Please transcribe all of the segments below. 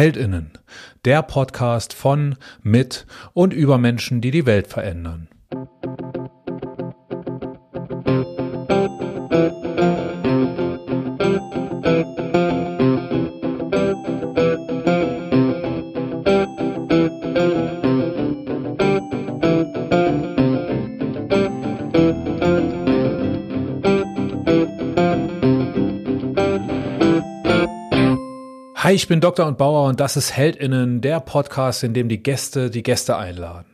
Heldinnen, der Podcast von, mit und über Menschen, die die Welt verändern. Hi, ich bin Dr. und Bauer und das ist Heldinnen, der Podcast, in dem die Gäste die Gäste einladen.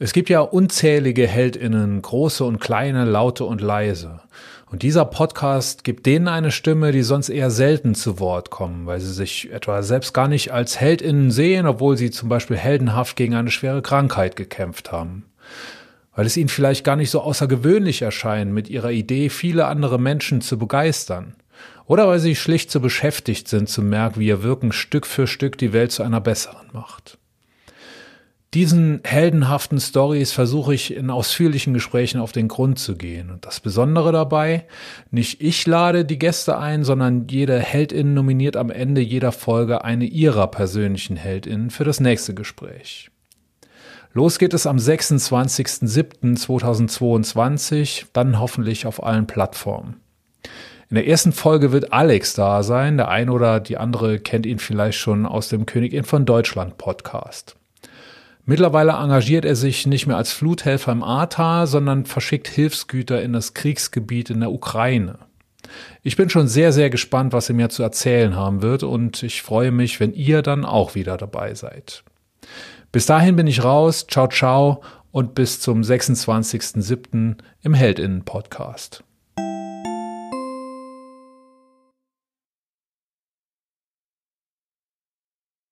Es gibt ja unzählige Heldinnen, große und kleine, laute und leise. Und dieser Podcast gibt denen eine Stimme, die sonst eher selten zu Wort kommen, weil sie sich etwa selbst gar nicht als Heldinnen sehen, obwohl sie zum Beispiel heldenhaft gegen eine schwere Krankheit gekämpft haben. Weil es ihnen vielleicht gar nicht so außergewöhnlich erscheint, mit ihrer Idee viele andere Menschen zu begeistern. Oder weil sie schlicht zu beschäftigt sind zu merken, wie ihr Wirken Stück für Stück die Welt zu einer besseren macht. Diesen heldenhaften Stories versuche ich in ausführlichen Gesprächen auf den Grund zu gehen. Und das Besondere dabei, nicht ich lade die Gäste ein, sondern jede Heldin nominiert am Ende jeder Folge eine ihrer persönlichen Heldinnen für das nächste Gespräch. Los geht es am 26.07.2022, dann hoffentlich auf allen Plattformen. In der ersten Folge wird Alex da sein. Der eine oder die andere kennt ihn vielleicht schon aus dem Königin von Deutschland Podcast. Mittlerweile engagiert er sich nicht mehr als Fluthelfer im Ahrtal, sondern verschickt Hilfsgüter in das Kriegsgebiet in der Ukraine. Ich bin schon sehr, sehr gespannt, was er mir zu erzählen haben wird und ich freue mich, wenn ihr dann auch wieder dabei seid. Bis dahin bin ich raus. Ciao, ciao und bis zum 26.07. im Heldinnen-Podcast.